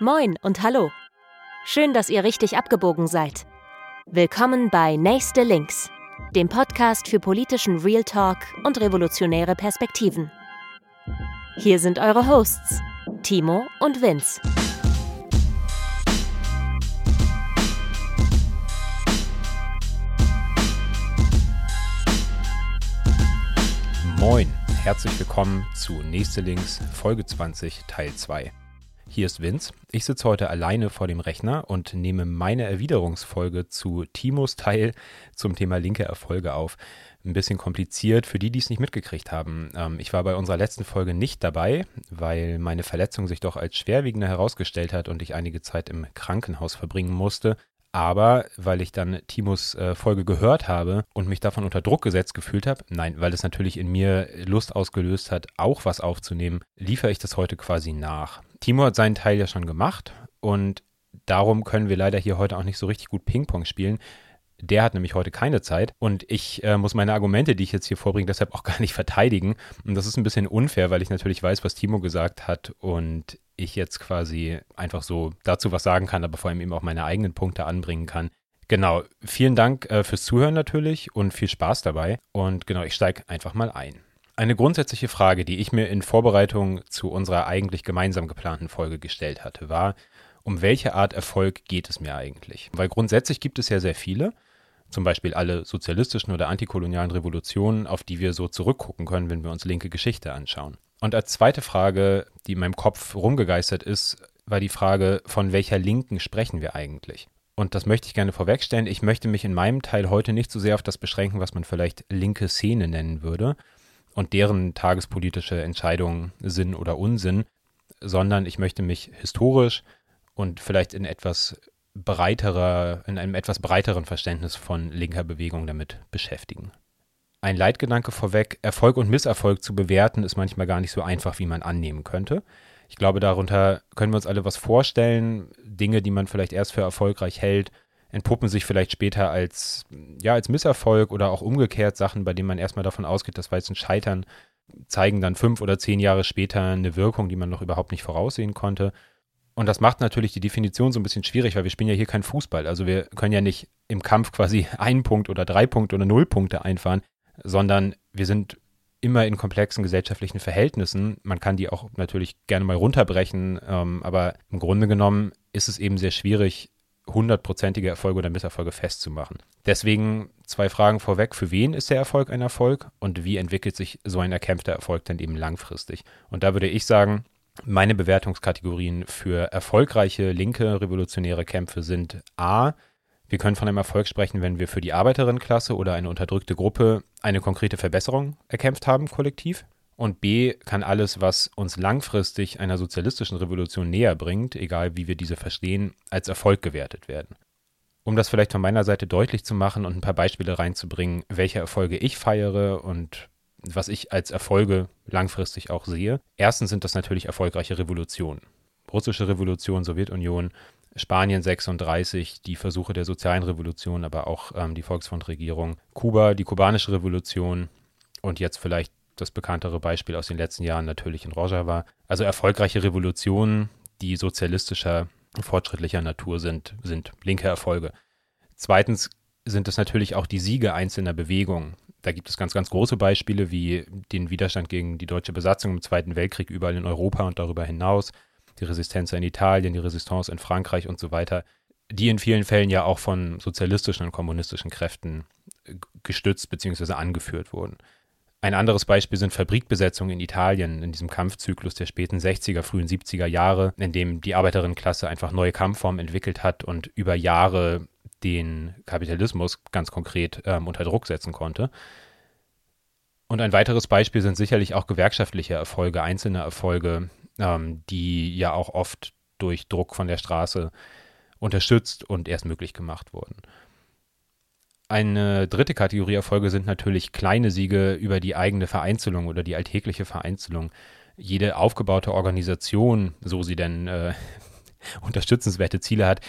Moin und hallo. Schön, dass ihr richtig abgebogen seid. Willkommen bei Nächste Links, dem Podcast für politischen Real Talk und revolutionäre Perspektiven. Hier sind eure Hosts, Timo und Vince. Moin, herzlich willkommen zu Nächste Links, Folge 20, Teil 2. Hier ist Vince. Ich sitze heute alleine vor dem Rechner und nehme meine Erwiderungsfolge zu Timos Teil zum Thema linke Erfolge auf. Ein bisschen kompliziert für die, die es nicht mitgekriegt haben. Ähm, ich war bei unserer letzten Folge nicht dabei, weil meine Verletzung sich doch als schwerwiegender herausgestellt hat und ich einige Zeit im Krankenhaus verbringen musste. Aber weil ich dann Timos äh, Folge gehört habe und mich davon unter Druck gesetzt gefühlt habe, nein, weil es natürlich in mir Lust ausgelöst hat, auch was aufzunehmen, liefere ich das heute quasi nach. Timo hat seinen Teil ja schon gemacht und darum können wir leider hier heute auch nicht so richtig gut Ping-Pong spielen. Der hat nämlich heute keine Zeit und ich äh, muss meine Argumente, die ich jetzt hier vorbringe, deshalb auch gar nicht verteidigen. Und das ist ein bisschen unfair, weil ich natürlich weiß, was Timo gesagt hat und ich jetzt quasi einfach so dazu was sagen kann, aber vor allem eben auch meine eigenen Punkte anbringen kann. Genau, vielen Dank äh, fürs Zuhören natürlich und viel Spaß dabei. Und genau, ich steige einfach mal ein. Eine grundsätzliche Frage, die ich mir in Vorbereitung zu unserer eigentlich gemeinsam geplanten Folge gestellt hatte, war, um welche Art Erfolg geht es mir eigentlich? Weil grundsätzlich gibt es ja sehr viele, zum Beispiel alle sozialistischen oder antikolonialen Revolutionen, auf die wir so zurückgucken können, wenn wir uns linke Geschichte anschauen. Und als zweite Frage, die in meinem Kopf rumgegeistert ist, war die Frage, von welcher Linken sprechen wir eigentlich? Und das möchte ich gerne vorwegstellen. Ich möchte mich in meinem Teil heute nicht so sehr auf das beschränken, was man vielleicht linke Szene nennen würde und deren tagespolitische Entscheidungen Sinn oder Unsinn, sondern ich möchte mich historisch und vielleicht in etwas breiterer, in einem etwas breiteren Verständnis von linker Bewegung damit beschäftigen ein Leitgedanke vorweg, Erfolg und Misserfolg zu bewerten, ist manchmal gar nicht so einfach, wie man annehmen könnte. Ich glaube, darunter können wir uns alle was vorstellen. Dinge, die man vielleicht erst für erfolgreich hält, entpuppen sich vielleicht später als, ja, als Misserfolg oder auch umgekehrt Sachen, bei denen man erstmal davon ausgeht, das war jetzt ein Scheitern, zeigen dann fünf oder zehn Jahre später eine Wirkung, die man noch überhaupt nicht voraussehen konnte. Und das macht natürlich die Definition so ein bisschen schwierig, weil wir spielen ja hier kein Fußball. Also wir können ja nicht im Kampf quasi einen Punkt oder drei Punkte oder null Punkte einfahren sondern wir sind immer in komplexen gesellschaftlichen Verhältnissen. Man kann die auch natürlich gerne mal runterbrechen, ähm, aber im Grunde genommen ist es eben sehr schwierig, hundertprozentige Erfolge oder Misserfolge festzumachen. Deswegen zwei Fragen vorweg. Für wen ist der Erfolg ein Erfolg und wie entwickelt sich so ein erkämpfter Erfolg dann eben langfristig? Und da würde ich sagen, meine Bewertungskategorien für erfolgreiche linke revolutionäre Kämpfe sind A, wir können von einem Erfolg sprechen, wenn wir für die Arbeiterinnenklasse oder eine unterdrückte Gruppe eine konkrete Verbesserung erkämpft haben, kollektiv. Und B kann alles, was uns langfristig einer sozialistischen Revolution näher bringt, egal wie wir diese verstehen, als Erfolg gewertet werden. Um das vielleicht von meiner Seite deutlich zu machen und ein paar Beispiele reinzubringen, welche Erfolge ich feiere und was ich als Erfolge langfristig auch sehe. Erstens sind das natürlich erfolgreiche Revolutionen. Russische Revolution, Sowjetunion, Spanien 36, die Versuche der sozialen Revolution, aber auch ähm, die Volksfrontregierung, Kuba, die kubanische Revolution und jetzt vielleicht das bekanntere Beispiel aus den letzten Jahren natürlich in Rojava. Also erfolgreiche Revolutionen, die sozialistischer, fortschrittlicher Natur sind, sind linke Erfolge. Zweitens sind es natürlich auch die Siege einzelner Bewegungen. Da gibt es ganz, ganz große Beispiele wie den Widerstand gegen die deutsche Besatzung im Zweiten Weltkrieg überall in Europa und darüber hinaus die Resistenz in Italien, die Resistance in Frankreich und so weiter, die in vielen Fällen ja auch von sozialistischen und kommunistischen Kräften gestützt bzw. angeführt wurden. Ein anderes Beispiel sind Fabrikbesetzungen in Italien in diesem Kampfzyklus der späten 60er, frühen 70er Jahre, in dem die Arbeiterinnenklasse einfach neue Kampfformen entwickelt hat und über Jahre den Kapitalismus ganz konkret ähm, unter Druck setzen konnte. Und ein weiteres Beispiel sind sicherlich auch gewerkschaftliche Erfolge, einzelne Erfolge, ähm, die ja auch oft durch Druck von der Straße unterstützt und erst möglich gemacht wurden. Eine dritte Kategorie Erfolge sind natürlich kleine Siege über die eigene Vereinzelung oder die alltägliche Vereinzelung. Jede aufgebaute Organisation, so sie denn äh, unterstützenswerte Ziele hat,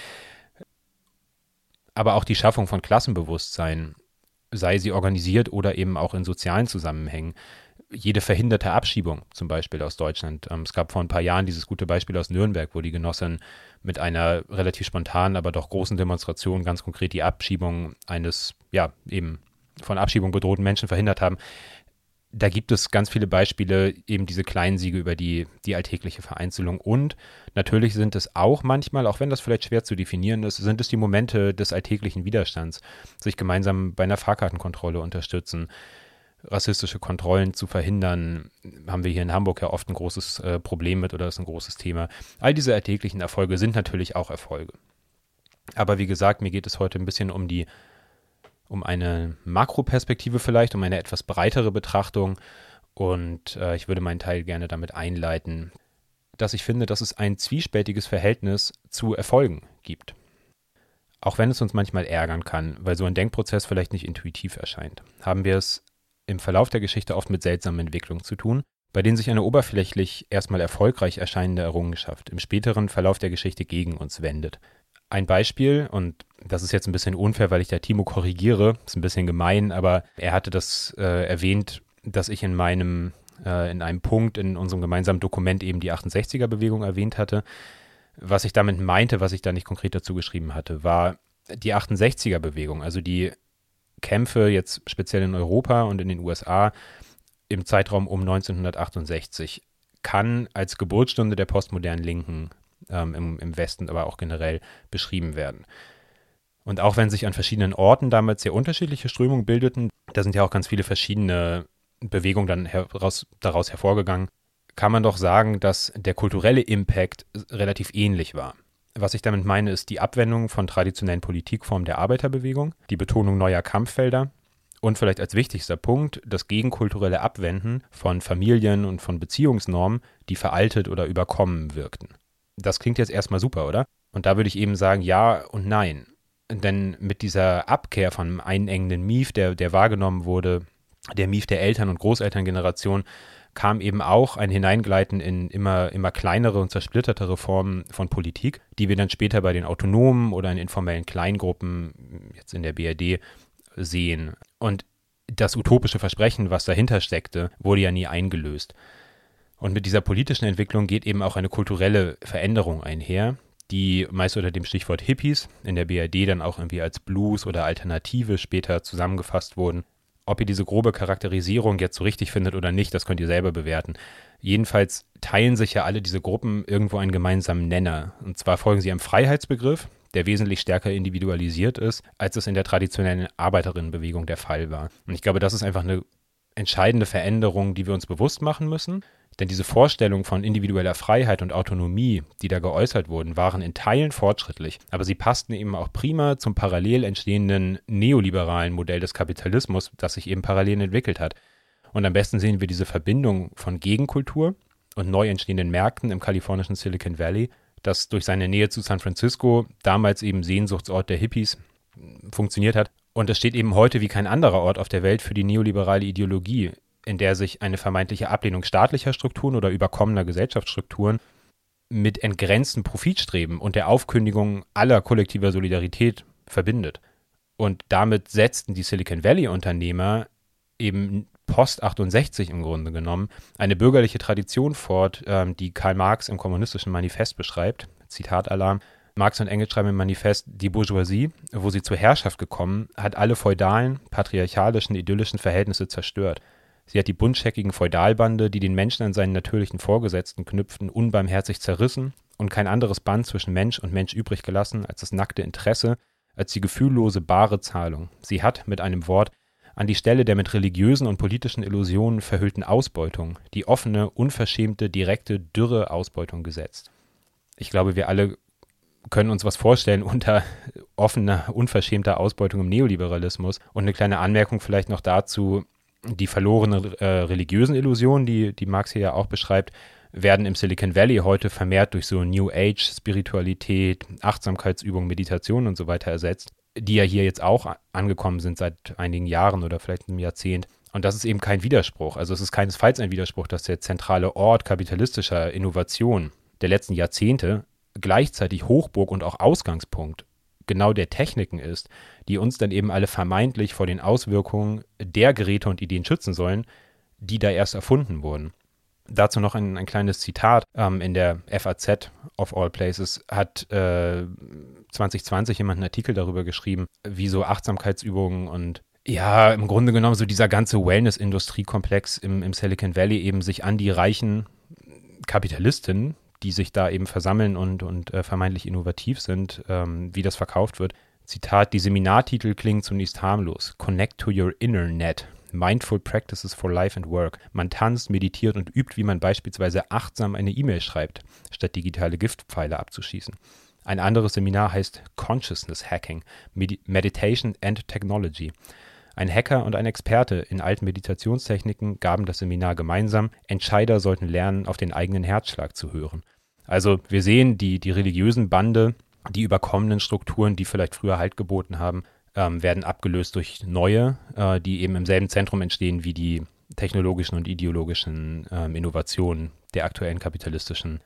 aber auch die Schaffung von Klassenbewusstsein, sei sie organisiert oder eben auch in sozialen Zusammenhängen, jede verhinderte Abschiebung zum Beispiel aus Deutschland. Ähm, es gab vor ein paar Jahren dieses gute Beispiel aus Nürnberg, wo die Genossen mit einer relativ spontanen, aber doch großen Demonstration ganz konkret die Abschiebung eines, ja, eben von Abschiebung bedrohten Menschen verhindert haben. Da gibt es ganz viele Beispiele, eben diese kleinen Siege über die, die alltägliche Vereinzelung. Und natürlich sind es auch manchmal, auch wenn das vielleicht schwer zu definieren ist, sind es die Momente des alltäglichen Widerstands, sich gemeinsam bei einer Fahrkartenkontrolle unterstützen, rassistische Kontrollen zu verhindern, haben wir hier in Hamburg ja oft ein großes äh, Problem mit oder ist ein großes Thema. All diese alltäglichen Erfolge sind natürlich auch Erfolge. Aber wie gesagt, mir geht es heute ein bisschen um die, um eine Makroperspektive vielleicht, um eine etwas breitere Betrachtung. Und äh, ich würde meinen Teil gerne damit einleiten, dass ich finde, dass es ein zwiespältiges Verhältnis zu Erfolgen gibt. Auch wenn es uns manchmal ärgern kann, weil so ein Denkprozess vielleicht nicht intuitiv erscheint, haben wir es im Verlauf der Geschichte oft mit seltsamen Entwicklungen zu tun, bei denen sich eine oberflächlich erstmal erfolgreich erscheinende Errungenschaft im späteren Verlauf der Geschichte gegen uns wendet. Ein Beispiel, und das ist jetzt ein bisschen unfair, weil ich da Timo korrigiere, ist ein bisschen gemein, aber er hatte das äh, erwähnt, dass ich in meinem, äh, in einem Punkt in unserem gemeinsamen Dokument eben die 68er-Bewegung erwähnt hatte. Was ich damit meinte, was ich da nicht konkret dazu geschrieben hatte, war die 68er-Bewegung, also die Kämpfe jetzt speziell in Europa und in den USA im Zeitraum um 1968 kann als Geburtsstunde der postmodernen Linken ähm, im, im Westen, aber auch generell beschrieben werden. Und auch wenn sich an verschiedenen Orten damals sehr unterschiedliche Strömungen bildeten, da sind ja auch ganz viele verschiedene Bewegungen dann heraus, daraus hervorgegangen, kann man doch sagen, dass der kulturelle Impact relativ ähnlich war. Was ich damit meine, ist die Abwendung von traditionellen Politikformen der Arbeiterbewegung, die Betonung neuer Kampffelder und vielleicht als wichtigster Punkt das gegenkulturelle Abwenden von Familien und von Beziehungsnormen, die veraltet oder überkommen wirkten. Das klingt jetzt erstmal super, oder? Und da würde ich eben sagen, ja und nein. Denn mit dieser Abkehr von einengenden Mief, der, der wahrgenommen wurde, der Mief der Eltern- und Großelterngeneration, kam eben auch ein Hineingleiten in immer, immer kleinere und zersplittertere Formen von Politik, die wir dann später bei den autonomen oder in informellen Kleingruppen, jetzt in der BRD, sehen. Und das utopische Versprechen, was dahinter steckte, wurde ja nie eingelöst. Und mit dieser politischen Entwicklung geht eben auch eine kulturelle Veränderung einher, die meist unter dem Stichwort Hippies in der BRD dann auch irgendwie als Blues oder Alternative später zusammengefasst wurden ob ihr diese grobe Charakterisierung jetzt so richtig findet oder nicht, das könnt ihr selber bewerten. Jedenfalls teilen sich ja alle diese Gruppen irgendwo einen gemeinsamen Nenner. Und zwar folgen sie einem Freiheitsbegriff, der wesentlich stärker individualisiert ist, als es in der traditionellen Arbeiterinnenbewegung der Fall war. Und ich glaube, das ist einfach eine entscheidende Veränderung, die wir uns bewusst machen müssen. Denn diese Vorstellungen von individueller Freiheit und Autonomie, die da geäußert wurden, waren in Teilen fortschrittlich, aber sie passten eben auch prima zum parallel entstehenden neoliberalen Modell des Kapitalismus, das sich eben parallel entwickelt hat. Und am besten sehen wir diese Verbindung von Gegenkultur und neu entstehenden Märkten im kalifornischen Silicon Valley, das durch seine Nähe zu San Francisco, damals eben Sehnsuchtsort der Hippies, funktioniert hat. Und es steht eben heute wie kein anderer Ort auf der Welt für die neoliberale Ideologie, in der sich eine vermeintliche Ablehnung staatlicher Strukturen oder überkommener Gesellschaftsstrukturen mit entgrenzten Profitstreben und der Aufkündigung aller kollektiver Solidarität verbindet. Und damit setzten die Silicon Valley-Unternehmer eben post 68 im Grunde genommen eine bürgerliche Tradition fort, ähm, die Karl Marx im kommunistischen Manifest beschreibt. Zitat Alarm. Marx und Engels schreiben im Manifest, die Bourgeoisie, wo sie zur Herrschaft gekommen, hat alle feudalen, patriarchalischen, idyllischen Verhältnisse zerstört. Sie hat die buntscheckigen Feudalbande, die den Menschen an seinen natürlichen Vorgesetzten knüpften, unbarmherzig zerrissen und kein anderes Band zwischen Mensch und Mensch übrig gelassen als das nackte Interesse, als die gefühllose bare Zahlung. Sie hat, mit einem Wort, an die Stelle der mit religiösen und politischen Illusionen verhüllten Ausbeutung die offene, unverschämte, direkte, dürre Ausbeutung gesetzt. Ich glaube, wir alle können uns was vorstellen unter offener, unverschämter Ausbeutung im Neoliberalismus. Und eine kleine Anmerkung vielleicht noch dazu, die verlorenen äh, religiösen Illusionen, die, die Marx hier ja auch beschreibt, werden im Silicon Valley heute vermehrt durch so New Age, Spiritualität, Achtsamkeitsübungen, Meditation und so weiter ersetzt, die ja hier jetzt auch angekommen sind seit einigen Jahren oder vielleicht einem Jahrzehnt. Und das ist eben kein Widerspruch. Also es ist keinesfalls ein Widerspruch, dass der zentrale Ort kapitalistischer Innovation der letzten Jahrzehnte gleichzeitig Hochburg und auch Ausgangspunkt genau der Techniken ist, die uns dann eben alle vermeintlich vor den Auswirkungen der Geräte und Ideen schützen sollen, die da erst erfunden wurden. Dazu noch ein, ein kleines Zitat. Ähm, in der FAZ of All Places hat äh, 2020 jemand einen Artikel darüber geschrieben, wie so Achtsamkeitsübungen und ja, im Grunde genommen so dieser ganze Wellness-Industriekomplex im, im Silicon Valley eben sich an die reichen Kapitalistinnen, die sich da eben versammeln und, und äh, vermeintlich innovativ sind, ähm, wie das verkauft wird. Zitat, die Seminartitel klingen zunächst harmlos. Connect to your inner net. Mindful Practices for Life and Work. Man tanzt, meditiert und übt, wie man beispielsweise achtsam eine E-Mail schreibt, statt digitale Giftpfeile abzuschießen. Ein anderes Seminar heißt Consciousness Hacking, Medi Meditation and Technology. Ein Hacker und ein Experte in alten Meditationstechniken gaben das Seminar gemeinsam. Entscheider sollten lernen, auf den eigenen Herzschlag zu hören. Also wir sehen die, die religiösen Bande, die überkommenen Strukturen, die vielleicht früher Halt geboten haben, ähm, werden abgelöst durch neue, äh, die eben im selben Zentrum entstehen wie die technologischen und ideologischen ähm, Innovationen der aktuellen kapitalistischen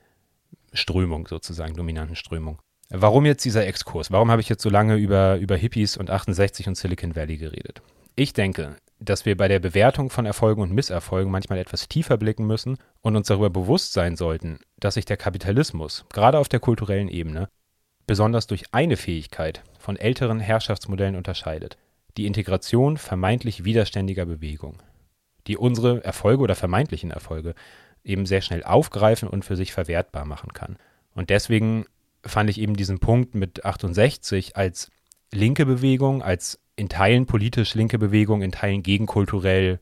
Strömung, sozusagen dominanten Strömung. Warum jetzt dieser Exkurs? Warum habe ich jetzt so lange über, über Hippies und 68 und Silicon Valley geredet? Ich denke, dass wir bei der Bewertung von Erfolgen und Misserfolgen manchmal etwas tiefer blicken müssen und uns darüber bewusst sein sollten, dass sich der Kapitalismus, gerade auf der kulturellen Ebene, besonders durch eine Fähigkeit von älteren Herrschaftsmodellen unterscheidet, die Integration vermeintlich widerständiger Bewegung, die unsere Erfolge oder vermeintlichen Erfolge eben sehr schnell aufgreifen und für sich verwertbar machen kann. Und deswegen fand ich eben diesen Punkt mit 68 als linke Bewegung, als in Teilen politisch linke Bewegung, in Teilen gegenkulturell,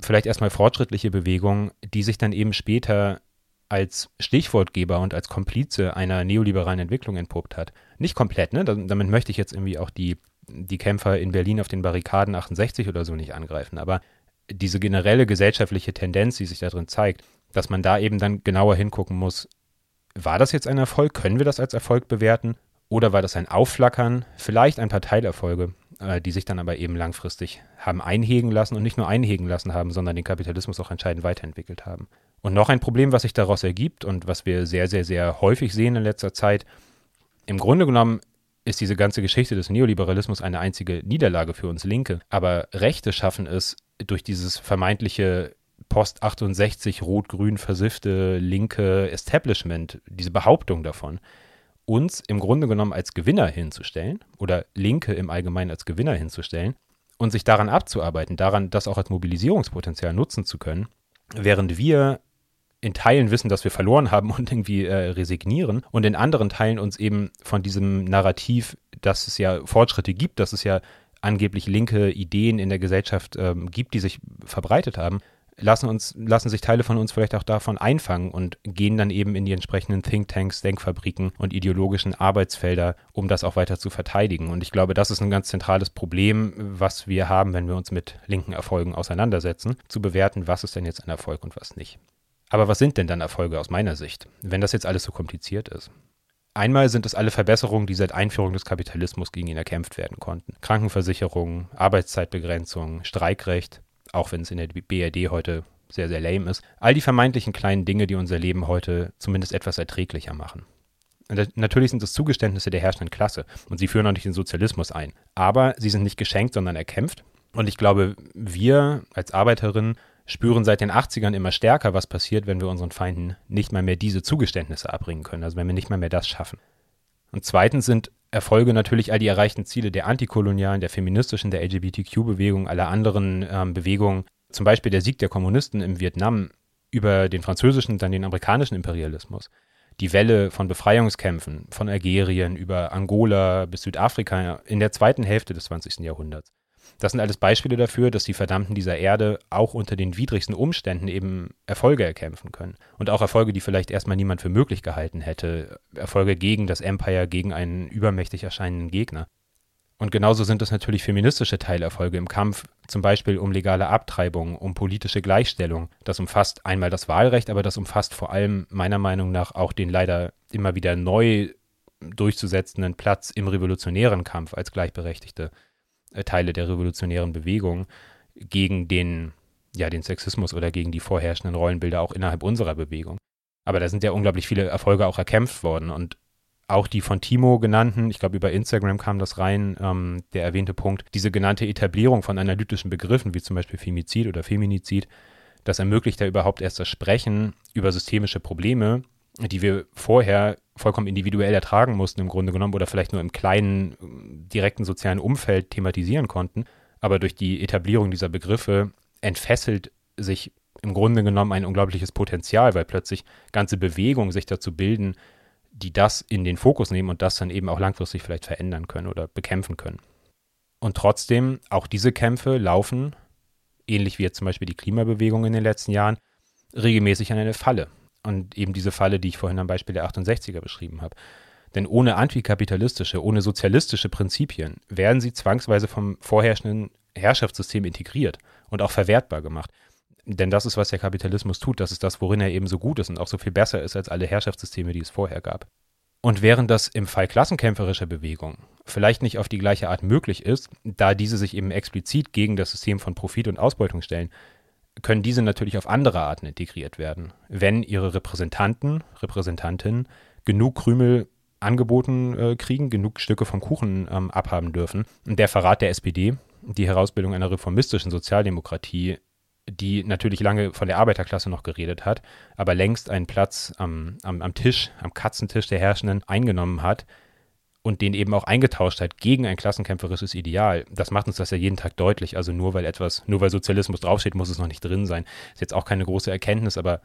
vielleicht erstmal fortschrittliche Bewegung, die sich dann eben später als Stichwortgeber und als Komplize einer neoliberalen Entwicklung entpuppt hat. Nicht komplett, ne? Damit möchte ich jetzt irgendwie auch die, die Kämpfer in Berlin auf den Barrikaden 68 oder so nicht angreifen, aber diese generelle gesellschaftliche Tendenz, die sich da drin zeigt, dass man da eben dann genauer hingucken muss, war das jetzt ein Erfolg? Können wir das als Erfolg bewerten? Oder war das ein Aufflackern? Vielleicht ein paar Teilerfolge, äh, die sich dann aber eben langfristig haben einhegen lassen und nicht nur einhegen lassen haben, sondern den Kapitalismus auch entscheidend weiterentwickelt haben. Und noch ein Problem, was sich daraus ergibt und was wir sehr, sehr, sehr häufig sehen in letzter Zeit, im Grunde genommen ist diese ganze Geschichte des Neoliberalismus eine einzige Niederlage für uns Linke. Aber Rechte schaffen es durch dieses vermeintliche Post 68 rot-grün versiffte linke Establishment, diese Behauptung davon, uns im Grunde genommen als Gewinner hinzustellen oder Linke im Allgemeinen als Gewinner hinzustellen und sich daran abzuarbeiten, daran das auch als Mobilisierungspotenzial nutzen zu können, während wir in Teilen wissen, dass wir verloren haben und irgendwie äh, resignieren und in anderen Teilen uns eben von diesem Narrativ, dass es ja Fortschritte gibt, dass es ja angeblich linke Ideen in der Gesellschaft ähm, gibt, die sich verbreitet haben, lassen uns, lassen sich Teile von uns vielleicht auch davon einfangen und gehen dann eben in die entsprechenden Thinktanks, Denkfabriken und ideologischen Arbeitsfelder, um das auch weiter zu verteidigen. Und ich glaube, das ist ein ganz zentrales Problem, was wir haben, wenn wir uns mit linken Erfolgen auseinandersetzen, zu bewerten, was ist denn jetzt ein Erfolg und was nicht. Aber was sind denn dann Erfolge aus meiner Sicht, wenn das jetzt alles so kompliziert ist? Einmal sind es alle Verbesserungen, die seit Einführung des Kapitalismus gegen ihn erkämpft werden konnten. Krankenversicherung, Arbeitszeitbegrenzung, Streikrecht, auch wenn es in der BRD heute sehr, sehr lame ist. All die vermeintlichen kleinen Dinge, die unser Leben heute zumindest etwas erträglicher machen. Natürlich sind es Zugeständnisse der herrschenden Klasse und sie führen auch nicht den Sozialismus ein. Aber sie sind nicht geschenkt, sondern erkämpft. Und ich glaube, wir als Arbeiterinnen spüren seit den 80ern immer stärker, was passiert, wenn wir unseren Feinden nicht mal mehr diese Zugeständnisse abbringen können, also wenn wir nicht mal mehr das schaffen. Und zweitens sind Erfolge natürlich all die erreichten Ziele der antikolonialen, der feministischen, der LGBTQ-Bewegung, aller anderen ähm, Bewegungen, zum Beispiel der Sieg der Kommunisten im Vietnam über den französischen dann den amerikanischen Imperialismus, die Welle von Befreiungskämpfen von Algerien über Angola bis Südafrika in der zweiten Hälfte des 20. Jahrhunderts. Das sind alles Beispiele dafür, dass die Verdammten dieser Erde auch unter den widrigsten Umständen eben Erfolge erkämpfen können. Und auch Erfolge, die vielleicht erstmal niemand für möglich gehalten hätte. Erfolge gegen das Empire, gegen einen übermächtig erscheinenden Gegner. Und genauso sind es natürlich feministische Teilerfolge im Kampf, zum Beispiel um legale Abtreibung, um politische Gleichstellung. Das umfasst einmal das Wahlrecht, aber das umfasst vor allem meiner Meinung nach auch den leider immer wieder neu durchzusetzenden Platz im revolutionären Kampf als Gleichberechtigte. Äh, Teile der revolutionären Bewegung gegen den, ja, den Sexismus oder gegen die vorherrschenden Rollenbilder auch innerhalb unserer Bewegung. Aber da sind ja unglaublich viele Erfolge auch erkämpft worden und auch die von Timo genannten, ich glaube über Instagram kam das rein, ähm, der erwähnte Punkt, diese genannte Etablierung von analytischen Begriffen wie zum Beispiel Femizid oder Feminizid, Das ermöglicht ja überhaupt erst das Sprechen über systemische Probleme, die wir vorher vollkommen individuell ertragen mussten im Grunde genommen oder vielleicht nur im kleinen, direkten sozialen Umfeld thematisieren konnten. Aber durch die Etablierung dieser Begriffe entfesselt sich im Grunde genommen ein unglaubliches Potenzial, weil plötzlich ganze Bewegungen sich dazu bilden, die das in den Fokus nehmen und das dann eben auch langfristig vielleicht verändern können oder bekämpfen können. Und trotzdem, auch diese Kämpfe laufen, ähnlich wie jetzt zum Beispiel die Klimabewegung in den letzten Jahren, regelmäßig an eine Falle. Und eben diese Falle, die ich vorhin am Beispiel der 68er beschrieben habe. Denn ohne antikapitalistische, ohne sozialistische Prinzipien werden sie zwangsweise vom vorherrschenden Herrschaftssystem integriert und auch verwertbar gemacht. Denn das ist, was der Kapitalismus tut. Das ist das, worin er eben so gut ist und auch so viel besser ist als alle Herrschaftssysteme, die es vorher gab. Und während das im Fall klassenkämpferischer Bewegung vielleicht nicht auf die gleiche Art möglich ist, da diese sich eben explizit gegen das System von Profit und Ausbeutung stellen, können diese natürlich auf andere Arten integriert werden, wenn ihre Repräsentanten, Repräsentantinnen genug Krümel angeboten äh, kriegen, genug Stücke vom Kuchen ähm, abhaben dürfen. Und der Verrat der SPD, die Herausbildung einer reformistischen Sozialdemokratie, die natürlich lange von der Arbeiterklasse noch geredet hat, aber längst einen Platz am, am, am Tisch, am Katzentisch der Herrschenden eingenommen hat und den eben auch eingetauscht hat gegen ein klassenkämpferisches Ideal. Das macht uns das ja jeden Tag deutlich. Also nur weil etwas, nur weil Sozialismus draufsteht, muss es noch nicht drin sein. Ist jetzt auch keine große Erkenntnis, aber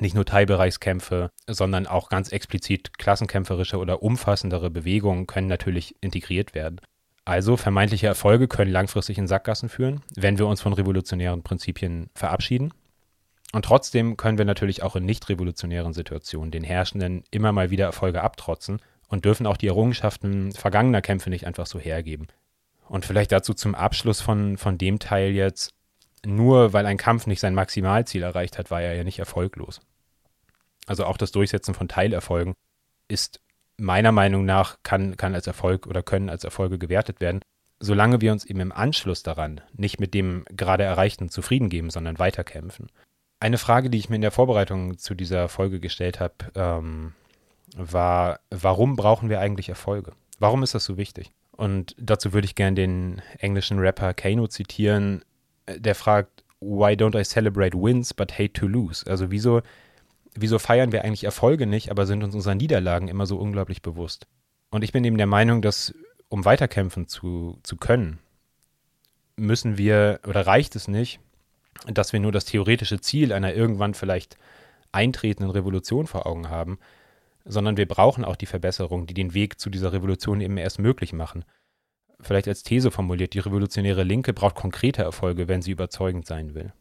nicht nur Teilbereichskämpfe, sondern auch ganz explizit klassenkämpferische oder umfassendere Bewegungen können natürlich integriert werden. Also vermeintliche Erfolge können langfristig in Sackgassen führen, wenn wir uns von revolutionären Prinzipien verabschieden. Und trotzdem können wir natürlich auch in nicht revolutionären Situationen den Herrschenden immer mal wieder Erfolge abtrotzen und dürfen auch die Errungenschaften vergangener Kämpfe nicht einfach so hergeben. Und vielleicht dazu zum Abschluss von, von dem Teil jetzt, nur weil ein Kampf nicht sein Maximalziel erreicht hat, war er ja nicht erfolglos. Also auch das Durchsetzen von Teilerfolgen ist meiner Meinung nach kann, kann als Erfolg oder können als Erfolge gewertet werden, solange wir uns eben im Anschluss daran nicht mit dem gerade Erreichten zufrieden geben, sondern weiterkämpfen. Eine Frage, die ich mir in der Vorbereitung zu dieser Folge gestellt habe, ähm, war, warum brauchen wir eigentlich Erfolge? Warum ist das so wichtig? Und dazu würde ich gerne den englischen Rapper Kano zitieren, der fragt, Why don't I celebrate wins but hate to lose? Also wieso wieso feiern wir eigentlich Erfolge nicht, aber sind uns unserer Niederlagen immer so unglaublich bewusst? Und ich bin eben der Meinung, dass um weiterkämpfen zu, zu können, müssen wir oder reicht es nicht, dass wir nur das theoretische Ziel einer irgendwann vielleicht eintretenden Revolution vor Augen haben, sondern wir brauchen auch die Verbesserungen, die den Weg zu dieser Revolution eben erst möglich machen. Vielleicht als These formuliert, die revolutionäre Linke braucht konkrete Erfolge, wenn sie überzeugend sein will.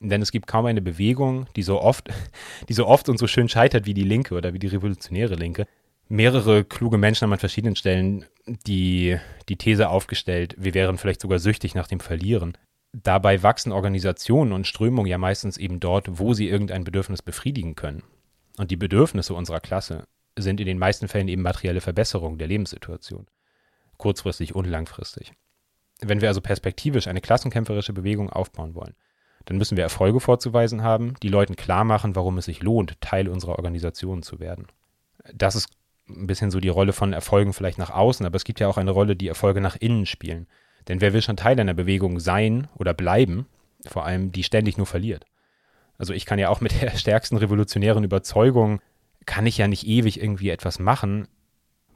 Denn es gibt kaum eine Bewegung, die so oft, die so oft und so schön scheitert wie die Linke oder wie die revolutionäre Linke. Mehrere kluge Menschen haben an verschiedenen Stellen die, die These aufgestellt, wir wären vielleicht sogar süchtig nach dem Verlieren. Dabei wachsen Organisationen und Strömungen ja meistens eben dort, wo sie irgendein Bedürfnis befriedigen können. Und die Bedürfnisse unserer Klasse sind in den meisten Fällen eben materielle Verbesserungen der Lebenssituation. Kurzfristig und langfristig. Wenn wir also perspektivisch eine klassenkämpferische Bewegung aufbauen wollen, dann müssen wir Erfolge vorzuweisen haben, die Leuten klar machen, warum es sich lohnt, Teil unserer Organisation zu werden. Das ist ein bisschen so die Rolle von Erfolgen vielleicht nach außen, aber es gibt ja auch eine Rolle, die Erfolge nach innen spielen. Denn wer will schon Teil einer Bewegung sein oder bleiben, vor allem die ständig nur verliert? Also ich kann ja auch mit der stärksten revolutionären Überzeugung, kann ich ja nicht ewig irgendwie etwas machen,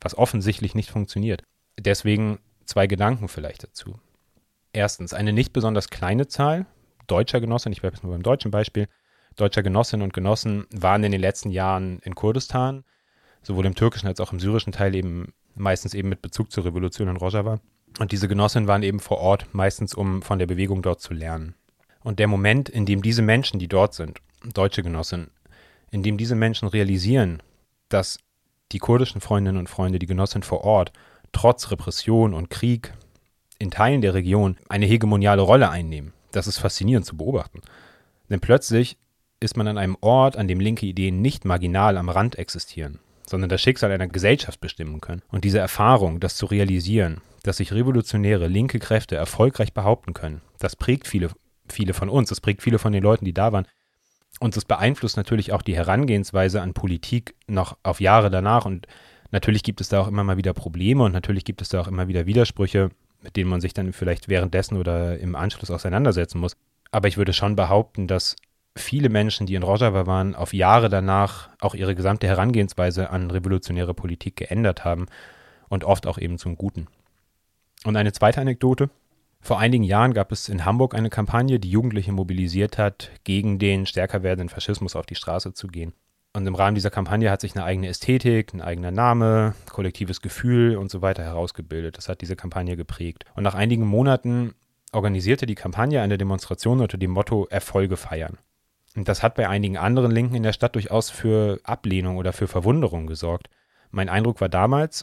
was offensichtlich nicht funktioniert. Deswegen zwei Gedanken vielleicht dazu. Erstens, eine nicht besonders kleine Zahl, deutscher Genossin, ich bleibe jetzt nur beim deutschen Beispiel, deutscher Genossinnen und Genossen waren in den letzten Jahren in Kurdistan, sowohl im türkischen als auch im syrischen Teil eben meistens eben mit Bezug zur Revolution in Rojava. Und diese Genossinnen waren eben vor Ort, meistens um von der Bewegung dort zu lernen. Und der Moment, in dem diese Menschen, die dort sind, deutsche Genossinnen, in dem diese Menschen realisieren, dass die kurdischen Freundinnen und Freunde, die Genossinnen vor Ort, trotz Repression und Krieg in Teilen der Region eine hegemoniale Rolle einnehmen, das ist faszinierend zu beobachten. Denn plötzlich ist man an einem Ort, an dem linke Ideen nicht marginal am Rand existieren, sondern das Schicksal einer Gesellschaft bestimmen können. Und diese Erfahrung, das zu realisieren, dass sich revolutionäre linke Kräfte erfolgreich behaupten können, das prägt viele, viele von uns, das prägt viele von den Leuten, die da waren. Und das beeinflusst natürlich auch die Herangehensweise an Politik noch auf Jahre danach. Und natürlich gibt es da auch immer mal wieder Probleme und natürlich gibt es da auch immer wieder Widersprüche mit denen man sich dann vielleicht währenddessen oder im Anschluss auseinandersetzen muss. Aber ich würde schon behaupten, dass viele Menschen, die in Rojava waren, auf Jahre danach auch ihre gesamte Herangehensweise an revolutionäre Politik geändert haben und oft auch eben zum Guten. Und eine zweite Anekdote. Vor einigen Jahren gab es in Hamburg eine Kampagne, die Jugendliche mobilisiert hat, gegen den stärker werdenden Faschismus auf die Straße zu gehen. Und im Rahmen dieser Kampagne hat sich eine eigene Ästhetik, ein eigener Name, kollektives Gefühl und so weiter herausgebildet. Das hat diese Kampagne geprägt. Und nach einigen Monaten organisierte die Kampagne eine Demonstration unter dem Motto Erfolge feiern. Und das hat bei einigen anderen Linken in der Stadt durchaus für Ablehnung oder für Verwunderung gesorgt. Mein Eindruck war damals,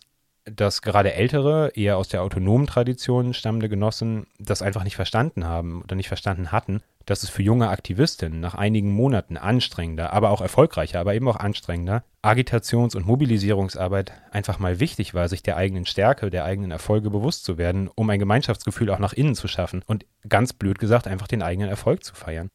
dass gerade ältere, eher aus der autonomen Tradition stammende Genossen das einfach nicht verstanden haben oder nicht verstanden hatten, dass es für junge Aktivistinnen nach einigen Monaten anstrengender, aber auch erfolgreicher, aber eben auch anstrengender Agitations- und Mobilisierungsarbeit einfach mal wichtig war, sich der eigenen Stärke, der eigenen Erfolge bewusst zu werden, um ein Gemeinschaftsgefühl auch nach innen zu schaffen und ganz blöd gesagt einfach den eigenen Erfolg zu feiern.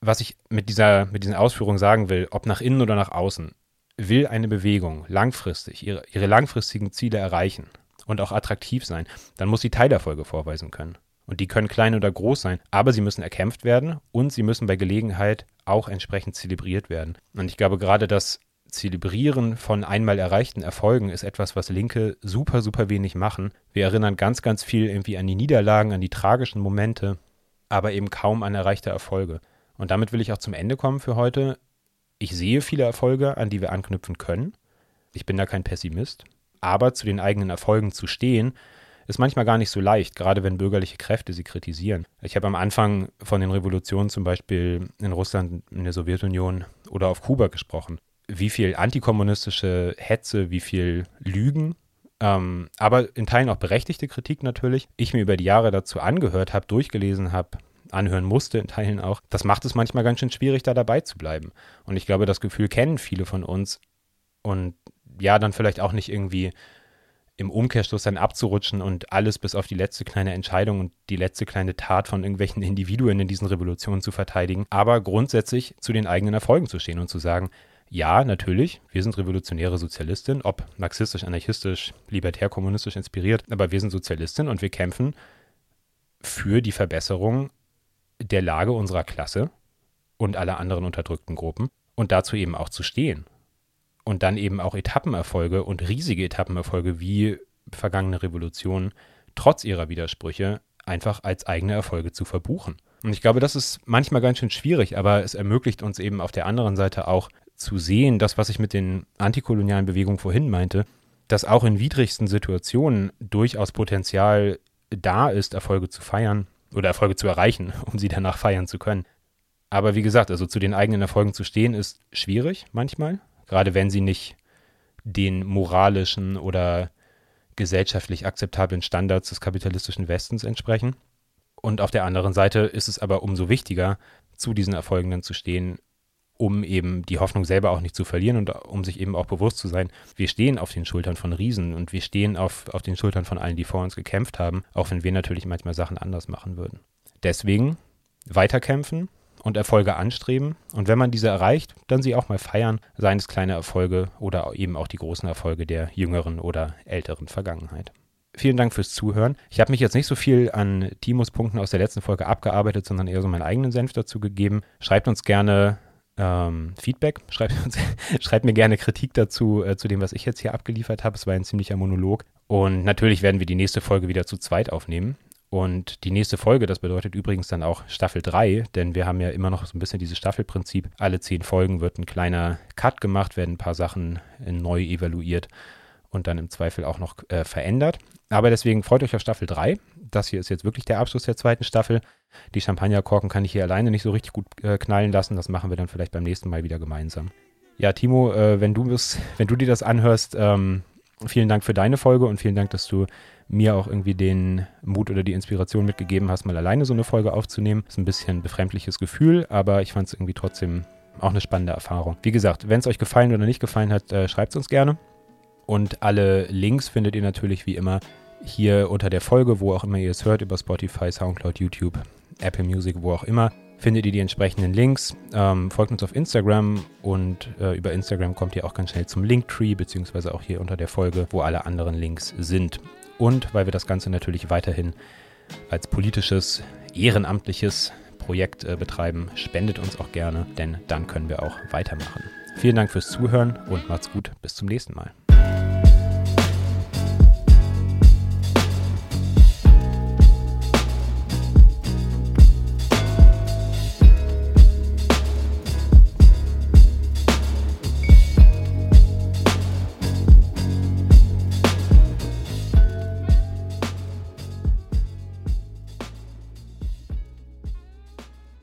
Was ich mit dieser mit diesen Ausführungen sagen will, ob nach innen oder nach außen, will eine Bewegung langfristig ihre, ihre langfristigen Ziele erreichen und auch attraktiv sein, dann muss sie Teilerfolge vorweisen können. Und die können klein oder groß sein, aber sie müssen erkämpft werden und sie müssen bei Gelegenheit auch entsprechend zelebriert werden. Und ich glaube gerade das Zelebrieren von einmal erreichten Erfolgen ist etwas, was Linke super, super wenig machen. Wir erinnern ganz, ganz viel irgendwie an die Niederlagen, an die tragischen Momente, aber eben kaum an erreichte Erfolge. Und damit will ich auch zum Ende kommen für heute ich sehe viele Erfolge, an die wir anknüpfen können. Ich bin da kein Pessimist. Aber zu den eigenen Erfolgen zu stehen, ist manchmal gar nicht so leicht, gerade wenn bürgerliche Kräfte sie kritisieren. Ich habe am Anfang von den Revolutionen zum Beispiel in Russland, in der Sowjetunion oder auf Kuba gesprochen. Wie viel antikommunistische Hetze, wie viel Lügen, ähm, aber in Teilen auch berechtigte Kritik natürlich, ich mir über die Jahre dazu angehört habe, durchgelesen habe, anhören musste, in Teilen auch, das macht es manchmal ganz schön schwierig, da dabei zu bleiben. Und ich glaube, das Gefühl kennen viele von uns. Und ja, dann vielleicht auch nicht irgendwie im Umkehrschluss dann abzurutschen und alles bis auf die letzte kleine Entscheidung und die letzte kleine Tat von irgendwelchen Individuen in diesen Revolutionen zu verteidigen, aber grundsätzlich zu den eigenen Erfolgen zu stehen und zu sagen, ja, natürlich, wir sind revolutionäre Sozialistin, ob marxistisch, anarchistisch, libertär, kommunistisch inspiriert, aber wir sind Sozialistin und wir kämpfen für die Verbesserung der Lage unserer Klasse und aller anderen unterdrückten Gruppen und dazu eben auch zu stehen. Und dann eben auch Etappenerfolge und riesige Etappenerfolge wie vergangene Revolutionen trotz ihrer Widersprüche einfach als eigene Erfolge zu verbuchen. Und ich glaube, das ist manchmal ganz schön schwierig, aber es ermöglicht uns eben auf der anderen Seite auch zu sehen, das, was ich mit den antikolonialen Bewegungen vorhin meinte, dass auch in widrigsten Situationen durchaus Potenzial da ist, Erfolge zu feiern oder Erfolge zu erreichen, um sie danach feiern zu können. Aber wie gesagt, also zu den eigenen Erfolgen zu stehen, ist schwierig manchmal, gerade wenn sie nicht den moralischen oder gesellschaftlich akzeptablen Standards des kapitalistischen Westens entsprechen. Und auf der anderen Seite ist es aber umso wichtiger, zu diesen Erfolgen dann zu stehen, um eben die Hoffnung selber auch nicht zu verlieren und um sich eben auch bewusst zu sein, wir stehen auf den Schultern von Riesen und wir stehen auf, auf den Schultern von allen, die vor uns gekämpft haben, auch wenn wir natürlich manchmal Sachen anders machen würden. Deswegen weiterkämpfen und Erfolge anstreben und wenn man diese erreicht, dann sie auch mal feiern, seien es kleine Erfolge oder eben auch die großen Erfolge der jüngeren oder älteren Vergangenheit vielen Dank fürs Zuhören. Ich habe mich jetzt nicht so viel an Timos Punkten aus der letzten Folge abgearbeitet, sondern eher so meinen eigenen Senf dazu gegeben. Schreibt uns gerne ähm, Feedback. Schreibt, schreibt, mir gerne Kritik dazu, äh, zu dem, was ich jetzt hier abgeliefert habe. Es war ein ziemlicher Monolog. Und natürlich werden wir die nächste Folge wieder zu zweit aufnehmen. Und die nächste Folge, das bedeutet übrigens dann auch Staffel 3, denn wir haben ja immer noch so ein bisschen dieses Staffelprinzip. Alle zehn Folgen wird ein kleiner Cut gemacht, werden ein paar Sachen äh, neu evaluiert und dann im Zweifel auch noch äh, verändert. Aber deswegen freut euch auf Staffel 3. Das hier ist jetzt wirklich der Abschluss der zweiten Staffel. Die Champagnerkorken kann ich hier alleine nicht so richtig gut äh, knallen lassen. Das machen wir dann vielleicht beim nächsten Mal wieder gemeinsam. Ja, Timo, äh, wenn, du bist, wenn du dir das anhörst, ähm, vielen Dank für deine Folge und vielen Dank, dass du mir auch irgendwie den Mut oder die Inspiration mitgegeben hast, mal alleine so eine Folge aufzunehmen. Ist ein bisschen ein befremdliches Gefühl, aber ich fand es irgendwie trotzdem auch eine spannende Erfahrung. Wie gesagt, wenn es euch gefallen oder nicht gefallen hat, äh, schreibt es uns gerne. Und alle Links findet ihr natürlich wie immer hier unter der Folge, wo auch immer ihr es hört, über Spotify, Soundcloud, YouTube, Apple Music, wo auch immer, findet ihr die entsprechenden Links. Ähm, folgt uns auf Instagram und äh, über Instagram kommt ihr auch ganz schnell zum Linktree, beziehungsweise auch hier unter der Folge, wo alle anderen Links sind. Und weil wir das Ganze natürlich weiterhin als politisches, ehrenamtliches Projekt äh, betreiben, spendet uns auch gerne, denn dann können wir auch weitermachen. Vielen Dank fürs Zuhören und macht's gut. Bis zum nächsten Mal.